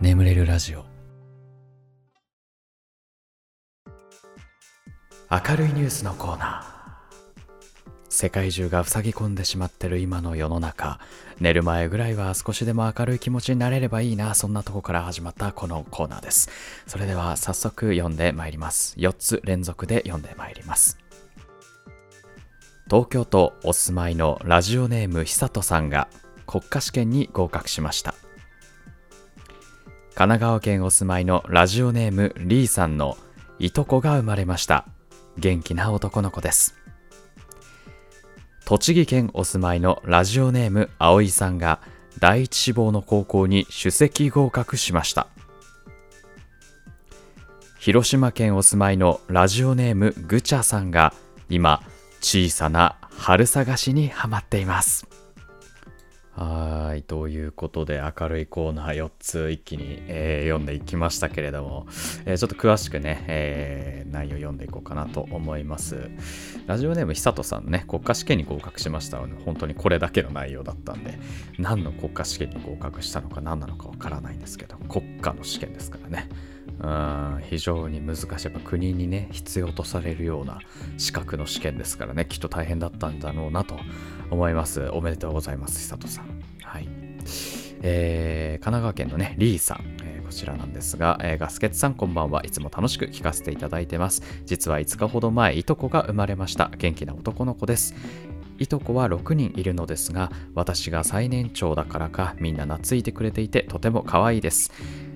眠れるラジオ。明るいニュースのコーナー。世界中が塞ぎ込んでしまってる今の世の中。寝る前ぐらいは少しでも明るい気持ちになれればいいなそんなとこから始まったこのコーナーです。それでは早速読んでまいります。4つ連続で読んでまいります。東京都お住まいのラジオネーム久人さんが国家試験に合格しました。神奈川県お住まいのラジオネームリーさんのいとこが生まれました。元気な男の子です。栃木県お住まいのラジオネーム葵さんが第一志望の高校に首席合格しました。広島県お住まいのラジオネームぐちゃさんが今小さな春探しにハマっています。はい、ということで明るいコーナー4つ一気に、えー、読んでいきましたけれども、えー、ちょっと詳しくね、えー、内容読んでいこうかなと思います。ラジオネーム久人さんね、国家試験に合格しましたので、本当にこれだけの内容だったんで、何の国家試験に合格したのか何なのかわからないんですけど、国家の試験ですからね。非常に難しい。やっぱ国にね、必要とされるような資格の試験ですからね、きっと大変だったんだろうなと思います。おめでとうございます、久人さん。はい。えー、神奈川県のね、リーさん。えー、こちらなんですが、えー、ガスケツさんこんばんはいつも楽しく聞かせていただいてます。実は5日ほど前、いとこが生まれました。元気な男の子です。いとこは6人いるのですが、私が最年長だからか、みんな懐いてくれていて、とても可愛いです。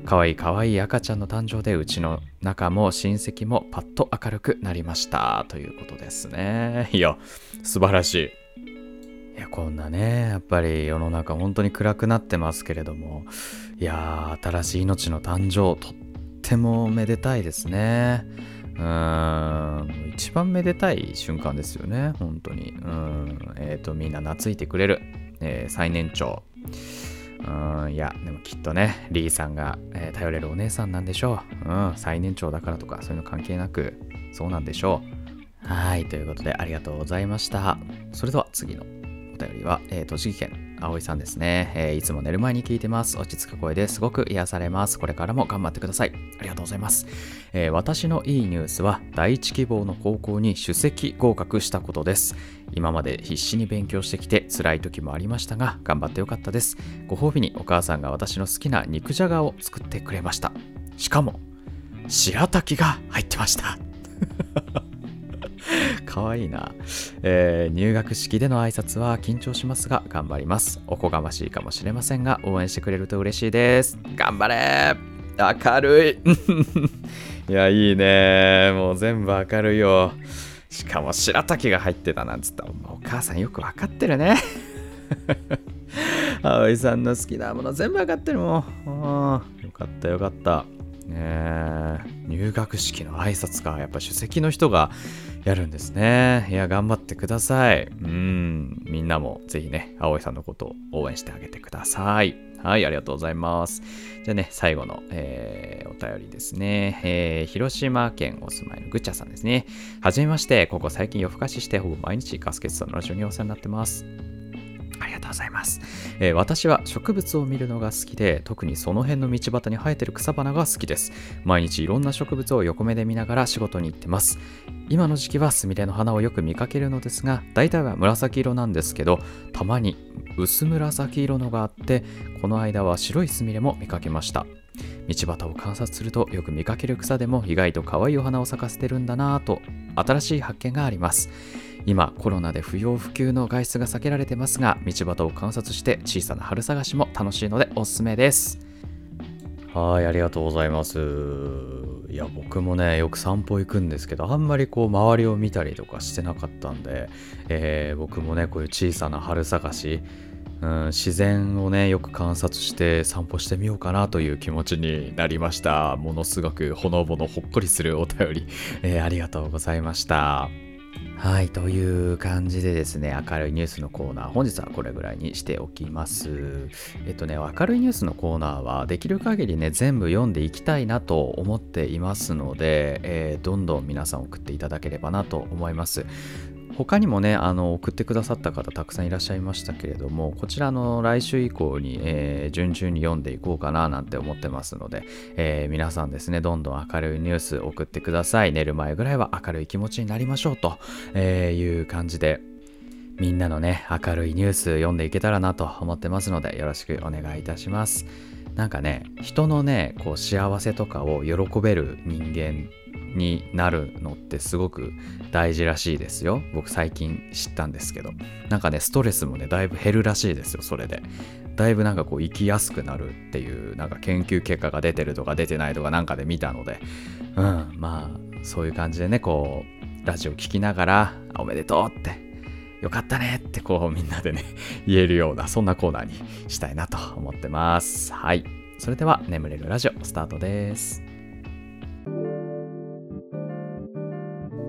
可愛い可愛い赤ちゃんの誕生で、うちの中も親戚もパッと明るくなりました。ということですね。いや、素晴らしい。いや、こんなね、やっぱり世の中本当に暗くなってますけれども、いや新しい命の誕生、とってもめでたいですね。うん、一番めでたい瞬間ですよね、本当に。うん、えっ、ー、と、みんな懐いてくれる、えー、最年長。うん、いや、でもきっとね、リーさんが、えー、頼れるお姉さんなんでしょう。うん、最年長だからとか、そういうの関係なく、そうなんでしょう。はい、ということでありがとうございました。それでは次のお便りは、え、栃木県葵さんですね、えー、いつも寝る前に聞いてます。落ち着く声ですごく癒されます。これからも頑張ってください。ありがとうございます。えー、私のいいニュースは、第一希望の高校に首席合格したことです。今まで必死に勉強してきて辛い時もありましたが、頑張ってよかったです。ご褒美にお母さんが私の好きな肉じゃがを作ってくれました。しかも、白滝が入ってました。かわいいな、えー、入学式での挨拶は緊張しますが頑張ります。おこがましいかもしれませんが応援してくれると嬉しいです。頑張れ明るい いや、いいねもう全部明るいよ。しかも白滝が入ってたなんつったらお母さんよくわかってるね。葵さんの好きなもの全部わかってるもん。よかったよかった。ね入学式の挨拶か。やっぱ首席の人がやるんですね。いや、頑張ってください。うん。みんなもぜひね、葵さんのことを応援してあげてください。はい、ありがとうございます。じゃあね、最後の、えー、お便りですね。えー、広島県お住まいのぐっちゃさんですね。はじめまして、ここ最近夜更かししてほぼ毎日ガスケツさんのラジオにお世話になってます。ありがとうございます、えー、私は植物を見るのが好きで特にその辺の道端に生えてる草花が好きです。毎日いろんな植物を横目で見ながら仕事に行ってます。今の時期はスミレの花をよく見かけるのですが大体は紫色なんですけどたまに薄紫色のがあってこの間は白いスミレも見かけました。道端を観察するとよく見かける草でも意外と可愛いお花を咲かせてるんだなぁと新しい発見があります。今コロナで不要不急の外出が避けられてますが道端を観察して小さな春探しも楽しいのでおすすめです。はいありがとうございます。いや僕もねよく散歩行くんですけどあんまりこう周りを見たりとかしてなかったんで、えー、僕もねこういう小さな春探しうん、自然をねよく観察して散歩してみようかなという気持ちになりました。ものすごくほのぼのほっこりするお便り、えー、ありがとうございました。はい、という感じでですね、明るいニュースのコーナー、本日はこれぐらいにしておきます。えっとね、明るいニュースのコーナーは、できる限りね、全部読んでいきたいなと思っていますので、えー、どんどん皆さん送っていただければなと思います。他にもねあの送ってくださった方たくさんいらっしゃいましたけれどもこちらの来週以降に、えー、順々に読んでいこうかななんて思ってますので、えー、皆さんですねどんどん明るいニュース送ってください。寝る前ぐらいは明るい気持ちになりましょうとえいう感じでみんなのね明るいニュース読んでいけたらなと思ってますのでよろしくお願いいたします。なんかね人のねこう幸せとかを喜べる人間になるのってすごく大事らしいですよ。僕最近知ったんですけど。なんかね、ストレスもね、だいぶ減るらしいですよ、それで。だいぶなんかこう生きやすくなるっていうなんか研究結果が出てるとか出てないとかなんかで見たので、うん、まあそういう感じでね、こう、ラジオ聴きながら、おめでとうって、よかったねってこうみんなでね、言えるような、そんなコーナーにしたいなと思ってます。はい。それでは、眠れるラジオスタートです。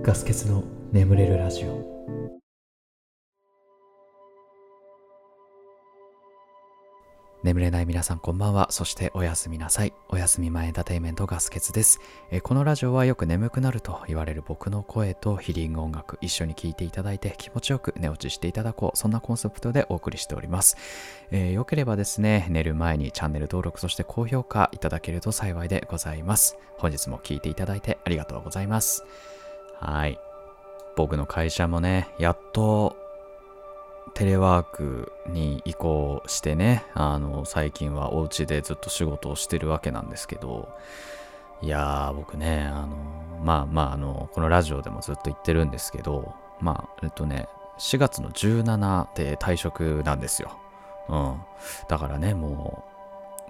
ガス欠の眠れるラジオ眠れない皆さんこんばんは。そしておやすみなさい。おやすみ前エンターテイメントガス欠です。えこのラジオはよく眠くなると言われる僕の声とヒリング音楽一緒に聴いていただいて気持ちよく寝落ちしていただこう。そんなコンセプトでお送りしております。えー、よければですね、寝る前にチャンネル登録そして高評価いただけると幸いでございます。本日も聴いていただいてありがとうございます。はい。僕の会社もね、やっとテレワークに移行してね、あの、最近はお家でずっと仕事をしてるわけなんですけど、いやー、僕ね、あの、まあまあ、あの、このラジオでもずっと言ってるんですけど、まあ、えっとね、4月の17で退職なんですよ。うん。だからね、もう、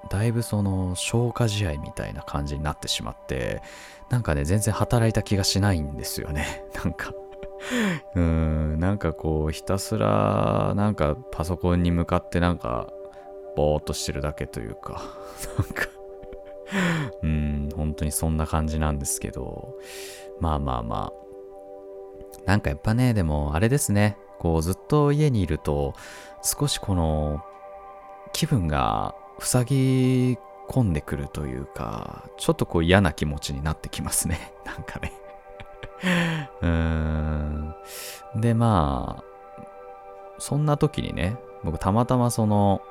だいぶその消化試合みたいな感じになってしまって、なんかね、全然働いた気がしないんですよね。なんか。うーん、なんかこう、ひたすら、なんかパソコンに向かってなんか、ぼーっとしてるだけというか、なんか。うん、本当にそんな感じなんですけど、まあまあまあ。なんかやっぱね、でもあれですね、こうずっと家にいると、少しこの、気分が塞ぎ込んでくるというか、ちょっとこう嫌な気持ちになってきますね。なんかね うーん。で、まあ、そんな時にね、僕たまたまその、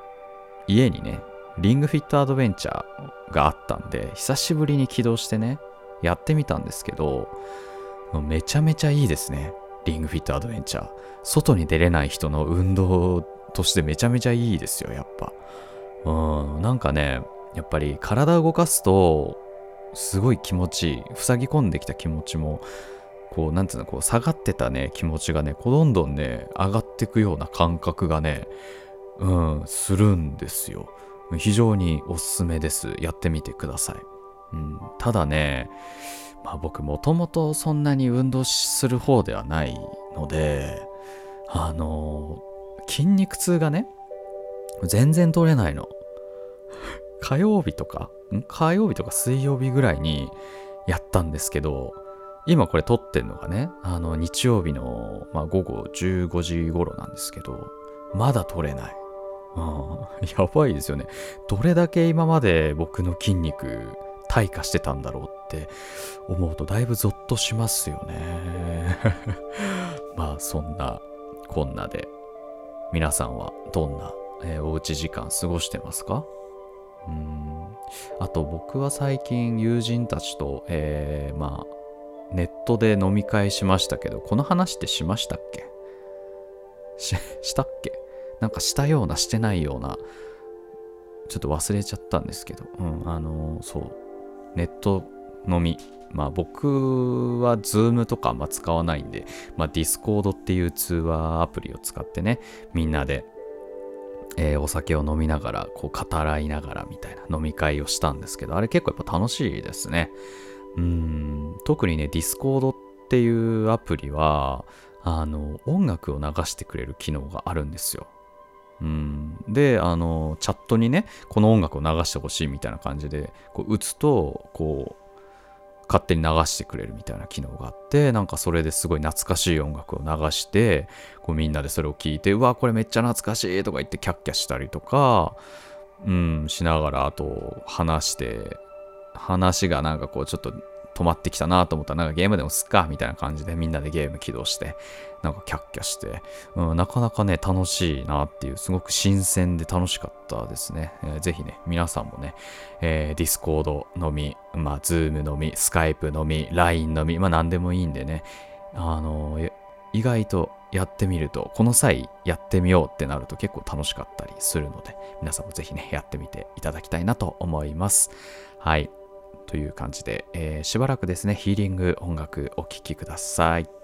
家にね、リングフィットアドベンチャーがあったんで、久しぶりに起動してね、やってみたんですけど、めちゃめちゃいいですね。リングフィットアドベンチャー。外に出れない人の運動としてめちゃめちゃいいですよ、やっぱ。うん、なんかね、やっぱり体を動かすと、すごい気持ちいい。塞ぎ込んできた気持ちも、こう、なんつうの、こう、下がってたね、気持ちがね、こうどんどんね、上がっていくような感覚がね、うん、するんですよ。非常におすすめです。やってみてください。うん、ただね、まあ僕もともとそんなに運動する方ではないので、あの筋肉痛がね、全然取れないの。火曜日とか、ん？火曜日とか水曜日ぐらいにやったんですけど、今これ撮ってんのがね、あの日曜日の、まあ、午後15時頃なんですけど、まだ撮れない。うん、やばいですよね。どれだけ今まで僕の筋肉退化してたんだろうって思うとだいぶゾッとしますよね。まあそんなこんなで皆さんはどんな、えー、おうち時間過ごしてますか？あと僕は最近友人たちと、えー、まあネットで飲み会しましたけどこの話ってしましたっけ？し、したっけ？なんかしたようなしてないようなちょっと忘れちゃったんですけど、うん、あのそう。ネット飲み。まあ僕は Zoom とかあんま使わないんで、まあ Discord っていう通話アプリを使ってね、みんなでえー、お酒を飲みながら、こう語らいながらみたいな飲み会をしたんですけど、あれ結構やっぱ楽しいですね。うん、特にね、 Discord っていうアプリは、あの、音楽を流してくれる機能があるんですよ。うん、で、あの、チャットにね、この音楽を流してほしいみたいな感じで、こう打つと、こう、勝手に流してくれるみたいな機能があってなんかそれですごい懐かしい音楽を流してこうみんなでそれを聞いてうわこれめっちゃ懐かしいとか言ってキャッキャしたりとかうんしながらあと話して話がなんかこうちょっと止まってきたなと思ったら、なんかゲームでもすっかみたいな感じでみんなでゲーム起動して、なんかキャッキャして、うん、なかなかね、楽しいなっていう、すごく新鮮で楽しかったですね。えー、ぜひね、皆さんもね、えー、 Discord 飲み、まあ、 Zoom 飲み、 Skype 飲み、LINE 飲み、まあ、何でもいいんでね、あのー、意外とやってみると、この際やってみようってなると結構楽しかったりするので、皆さんもぜひね、やってみていただきたいなと思います。はい。という感じで、えー、しばらくですね、ヒーリング音楽お聴きください。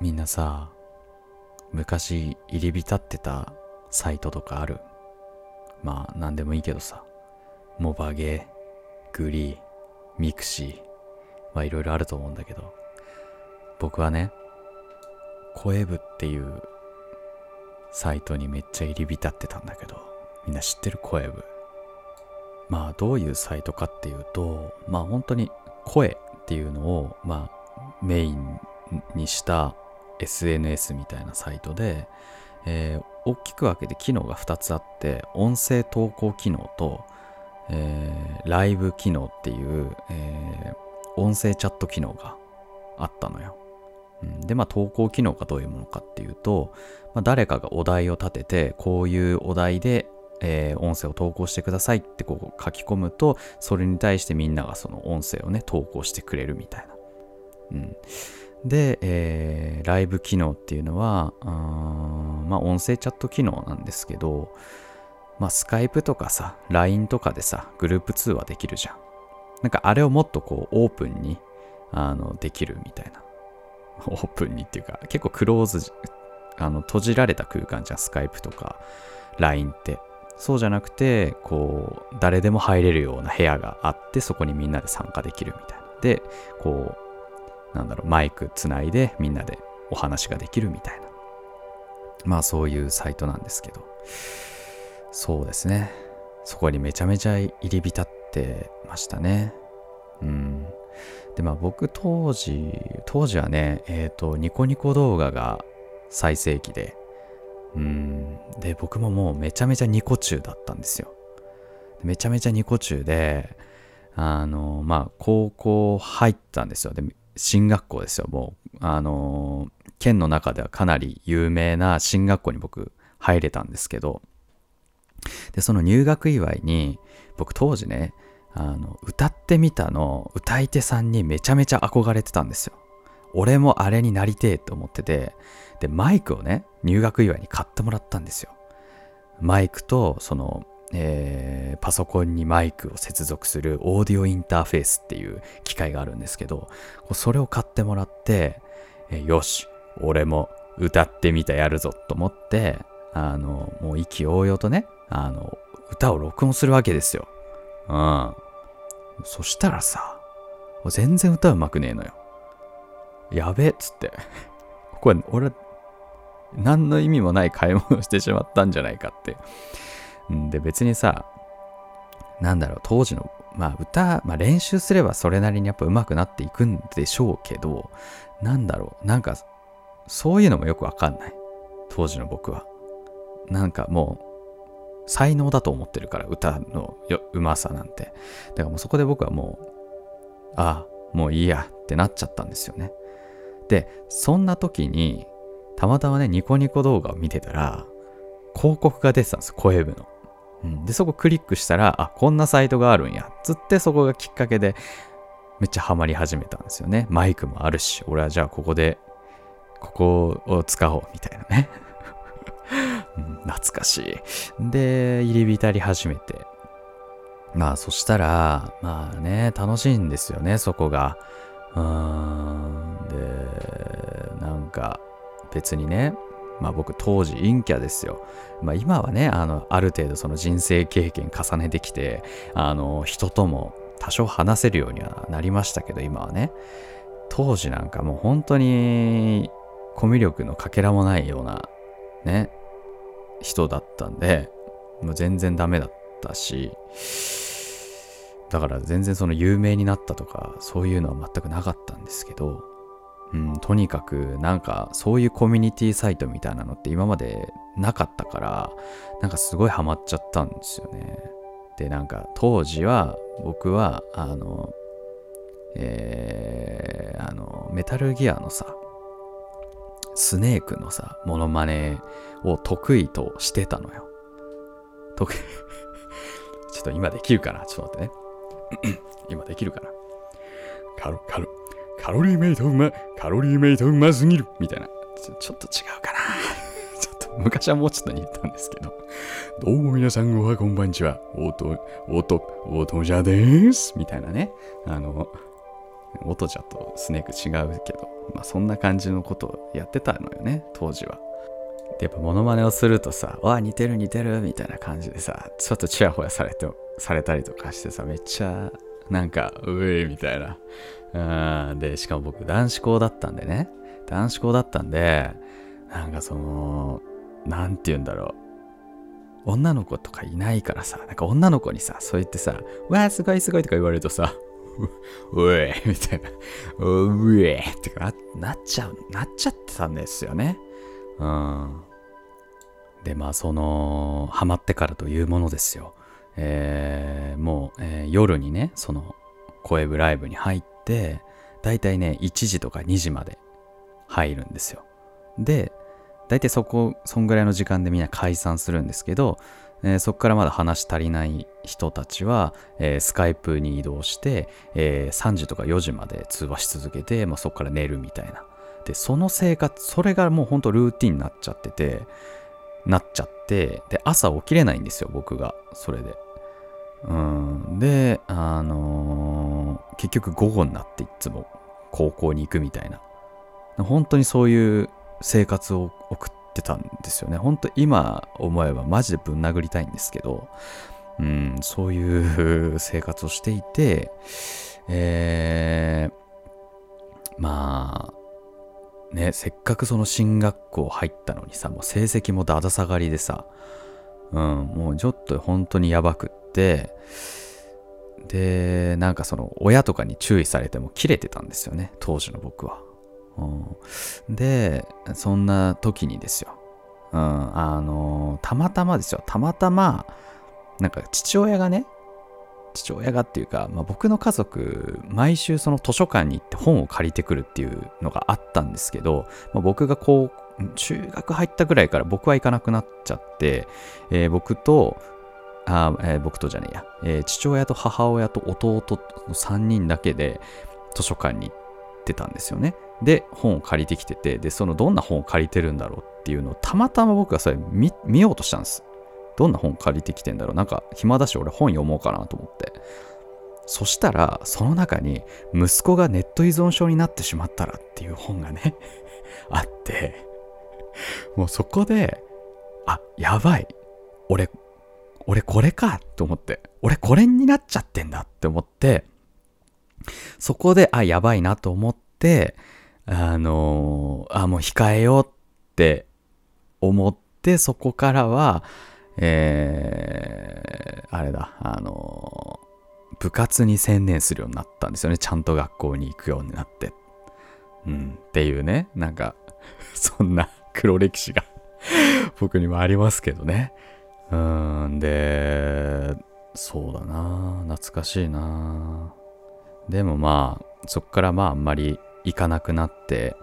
みんなさ、昔入り浸ってたサイトとかある？まあ、なんでもいいけどさ。モバゲー、 GREE、 mixi、まあいろいろあると思うんだけど、僕はね、こえ部っていうサイトにめっちゃ入り浸ってたんだけど、みんな知ってる？こえ部。まあどういうサイトかっていうと、まあ本当に声っていうのを、まあメインにした SNS みたいなサイトで、えー、大きく分けて機能が2つあって音声投稿機能と、えー、ライブ機能っていう、えー、音声チャット機能があったのよ。うん、でまあ投稿機能がどういうものかっていうと、まあ、誰かがお題を立ててこういうお題で、えー、音声を投稿してくださいってこう書き込むとそれに対してみんながその音声をね投稿してくれるみたいな。うん、で、えー、ライブ機能っていうのは、まあ、音声チャット機能なんですけど、まあ、スカイプとかさ、LINE とかでさ、グループ通話できるじゃん。なんかあれをもっとこう、オープンに、あの、できるみたいな。オープンにっていうか、結構クローズ、あの、閉じられた空間じゃん、スカイプとか、LINE って。そうじゃなくて、こう、誰でも入れるような部屋があって、そこにみんなで参加できるみたいな。で、こう、なんだろう、マイクつないでみんなでお話ができるみたいな。まあそういうサイトなんですけど。そうですね。そこにめちゃめちゃ入り浸ってましたね。うん。で、まあ僕当時、当時はね、えっ、ー、と、ニコニコ動画が最盛期で、うん。で、僕ももうめちゃめちゃニコ中だったんですよ。めちゃめちゃニコ中で、あの、まあ高校入ったんですよ。で、進学校ですよ。もう、あの、県の中ではかなり有名な進学校に僕入れたんですけど、で、その入学祝いに、僕当時ね、あの、歌ってみたの歌い手さんにめちゃめちゃ憧れてたんですよ。俺もあれになりてえと思ってて、で、マイクをね、入学祝いに買ってもらったんですよ。マイクと、その、えー、パソコンにマイクを接続するオーディオインターフェースっていう機械があるんですけど、それを買ってもらって、えー、よし、俺も歌ってみたやるぞと思って、あの、もう意気揚々とね、あの、歌を録音するわけですよ。うん。そしたらさ、全然歌うまくねえのよ。やべえっつって。これ、俺、何の意味もない買い物をしてしまったんじゃないかってで、別にさ、なんだろう、当時の、まあ歌、まあ練習すればそれなりにやっぱ上手くなっていくんでしょうけど、なんだろう、なんか、そういうのもよくわかんない。当時の僕は。なんかもう、才能だと思ってるから、歌のうまさなんて。だからもうそこで僕はもう、ああ、もういいやってなっちゃったんですよね。で、そんな時に、たまたまね、ニコニコ動画を見てたら、広告が出てたんです、声部の。うん、で、そこクリックしたら、あ、こんなサイトがあるんや。つってそこがきっかけで、めっちゃハマり始めたんですよね。マイクもあるし、俺はじゃあここで、ここを使おう、みたいなね。うん、懐かしい。で、入り浸り始めて。まあ、そしたら、まあね、楽しいんですよね、そこが。うーん。で、なんか、別にね、まあ僕当時陰キャですよ。まあ今はね、あの、ある程度その人生経験重ねてきて、あの、人とも多少話せるようにはなりましたけど、今はね。当時なんかもう本当にコミュ力のかけらもないようなね、人だったんで、もう全然ダメだったし、だから全然その有名になったとか、そういうのは全くなかったんですけど、うん、とにかくなんかそういうコミュニティサイトみたいなのって今までなかったからなんかすごいハマっちゃったんですよね。でなんか当時は僕はあのえー、あのメタルギアのさスネークのさモノマネを得意としてたのよ。得意 ちょっと今できるかな？ちょっと待ってね。今できるかな？カルカロリーメイトうま、カロリーメイトうますぎるみたいな。ちょちょっと違うかな。ちょっと昔はもうちょっと似たんですけど。どうも皆さんおはこんばんちは。おと、おと、おとじゃでーす。みたいなね。あの、音じゃとスネーク違うけど、まあそんな感じのことをやってたのよね、当時は。で、やっぱモノマネをするとさ、わあ、似てる似てるみたいな感じでさ、ちょっとチヤホヤされて、されたりとかしてさ、めっちゃ、なんか、うえみたいな。で、しかも僕男子校だったんでね、男子校だったんで、なんかその、なんて言うんだろう。女の子とかいないからさ、なんか女の子にさ、そう言ってさ、わあ、すごいすごいとか言われるとさ、うえみたいな、うえってかなっちゃう、なっちゃってたんですよね。うん。で、まあ、その、ハマってからというものですよ。えー、もう、えー、夜にね、その、声ブライブに入って、だいたいね、1時とか2時まで入るんですよ。で、大体そこ、そんぐらいの時間でみんな解散するんですけど、えー、そこからまだ話足りない人たちは、えー、スカイプに移動して、えー、3時とか4時まで通話し続けて、まあ、そこから寝るみたいな。で、その生活、それがもうほんとルーティンになっちゃってて、なっちゃって、で、朝起きれないんですよ、僕が、それで。うん、で、あのー、結局午後になっていつも高校に行くみたいな。本当にそういう生活を送ってたんですよね。本当今思えばマジでぶん殴りたいんですけど、うん、そういう生活をしていて、えー、まあ、ね、せっかくその進学校入ったのにさ、もう成績もだだ下がりでさ、うん、もうちょっと本当にやばくって、で、なんかその親とかに注意されても切れてたんですよね、当時の僕は。うん、で、そんな時にですよ。うん、あの、たまたまですよ。たまたま、なんか父親がね、父親がっていうか、まあ、僕の家族、毎週その図書館に行って本を借りてくるっていうのがあったんですけど、まあ、僕がこう、中学入ったぐらいから僕は行かなくなっちゃって、えー、僕と、あえー、僕とじゃねえや、えー、父親と母親と弟の3人だけで図書館に行ってたんですよね。で、本を借りてきてて、で、そのどんな本を借りてるんだろうっていうのをたまたま僕がそれ見ようとしたんです。どんな本借りてきてんだろうなんか暇だし俺本読もうかなと思って。そしたら、その中に息子がネット依存症になってしまったらっていう本がね あって、もうそこで、あ、やばい。俺、俺これかと思って、俺これになっちゃってんだって思って、そこで、あ、やばいなと思って、あのー、あ、もう控えようって思って、そこからは、えー、あれだ、あのー、部活に専念するようになったんですよね。ちゃんと学校に行くようになって。うん、っていうね、なんか、そんな黒歴史が 僕にもありますけどね。うん、で、そうだな。懐かしいな。でもまあ、そっからまああんまり行かなくなって、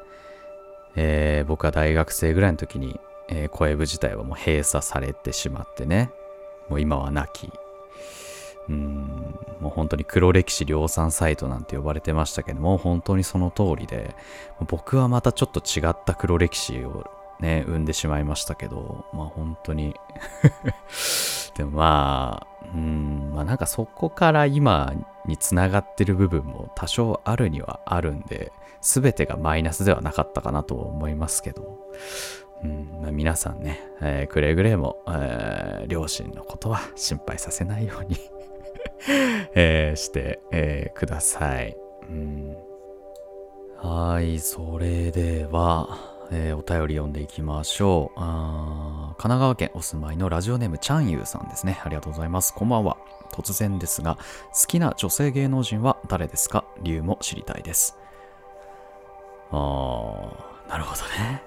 えー、僕は大学生ぐらいの時に、えー、声部自体はもう閉鎖されてしまってね、もう今はなき、うん、もう本当に黒歴史量産サイトなんて呼ばれてましたけども、本当にその通りで、僕はまたちょっと違った黒歴史をね、生んでしまいましたけど、まあ本当に。でもまあ、うん、まあなんかそこから今につながってる部分も多少あるにはあるんで、全てがマイナスではなかったかなと思いますけど、うんまあ、皆さんね、えー、くれぐれも、えー、両親のことは心配させないように えー、して、えー、ください。うん、はい、それでは、えー、お便り読んでいきましょうあ。神奈川県お住まいのラジオネームチャンユーさんですね。ありがとうございます。こんばんは。突然ですが、好きな女性芸能人は誰ですか？理由も知りたいです。あー、なるほどね。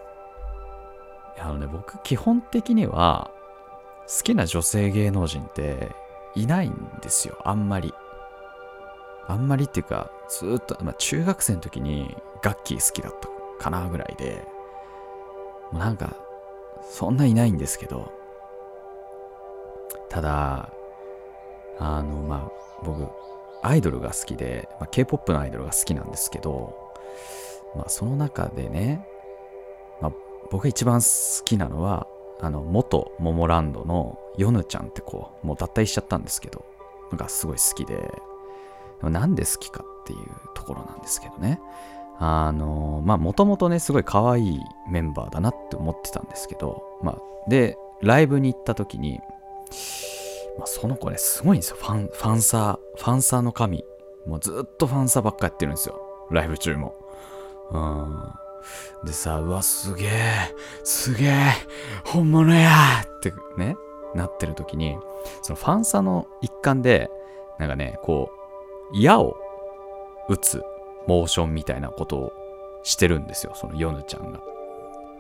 あのね、僕、基本的には、好きな女性芸能人っていないんですよ。あんまり。あんまりっていうか、ずっと、まあ、中学生の時にガッキー好きだったかなぐらいで、もうなんか、そんないないんですけど、ただ、あの、まあ、僕、アイドルが好きで、まあ、K-POP のアイドルが好きなんですけど、まあ、その中でね、まあ、僕が一番好きなのは、あの、元モモランドのヨヌちゃんって子、もう脱退しちゃったんですけど、がすごい好きで、なんで好きかっていうところなんですけどね。あのまあもともとねすごい可愛いメンバーだなって思ってたんですけど、まあ、でライブに行った時に、まあ、その子ねすごいんですよ。ファンファンサーファンサーの神。もうずっとファンサーばっかやってるんですよ。ライブ中も。うん。でさうわすげえすげえ本物やってねなってる時にそのファンサーの一環でなんかねこう矢を打つモーションみたいなことをしてるんですよ、そのヨヌちゃんが。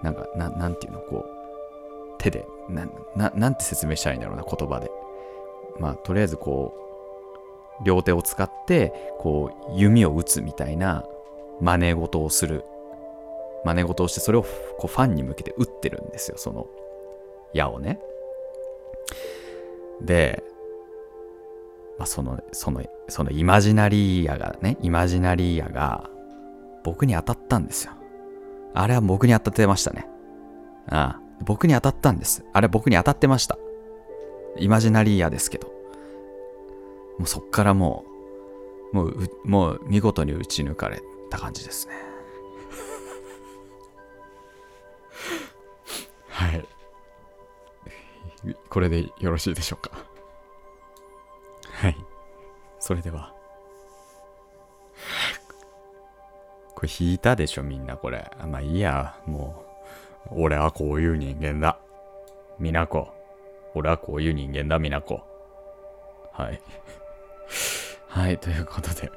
なんか、ななんていうの、こう、手でな、な、なんて説明したらいいんだろうな、言葉で。まあ、とりあえずこう、両手を使って、こう、弓を打つみたいな真似事をする。真似事をして、それをこうファンに向けて打ってるんですよ、その矢をね。で、まあ、その、その、そのイマジナリー矢がね、イマジナリー矢が僕に当たったんですよ。あれは僕に当たってましたね。ああ、僕に当たったんです。あれ僕に当たってました。イマジナリー矢ですけど。もうそっからもう、もう、もう見事に打ち抜かれた感じですね。はい。これでよろしいでしょうか。はい。それでは。これ引いたでしょ、みんなこれ。まあいいや、もう。俺はこういう人間だ。みなこ。俺はこういう人間だ、みなこ。はい。はい、ということで、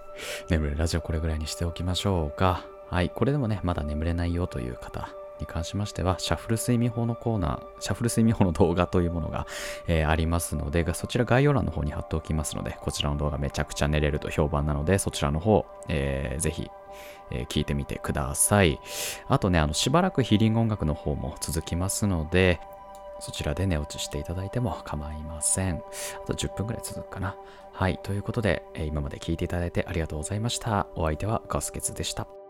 眠れラジオこれぐらいにしておきましょうか。はい、これでもね、まだ眠れないよという方、に関しましては、シャッフル睡眠法のコーナー、シャッフル睡眠法の動画というものが、えー、ありますので、そちら概要欄の方に貼っておきますので、こちらの動画めちゃくちゃ寝れると評判なので、そちらの方、えー、ぜひ、えー、聞いてみてください。あとね、あの、しばらくヒーリング音楽の方も続きますので、そちらで寝落ちしていただいても構いません。あと10分くらい続くかな。はい。ということで、えー、今まで聞いていただいてありがとうございました。お相手はガスケツでした。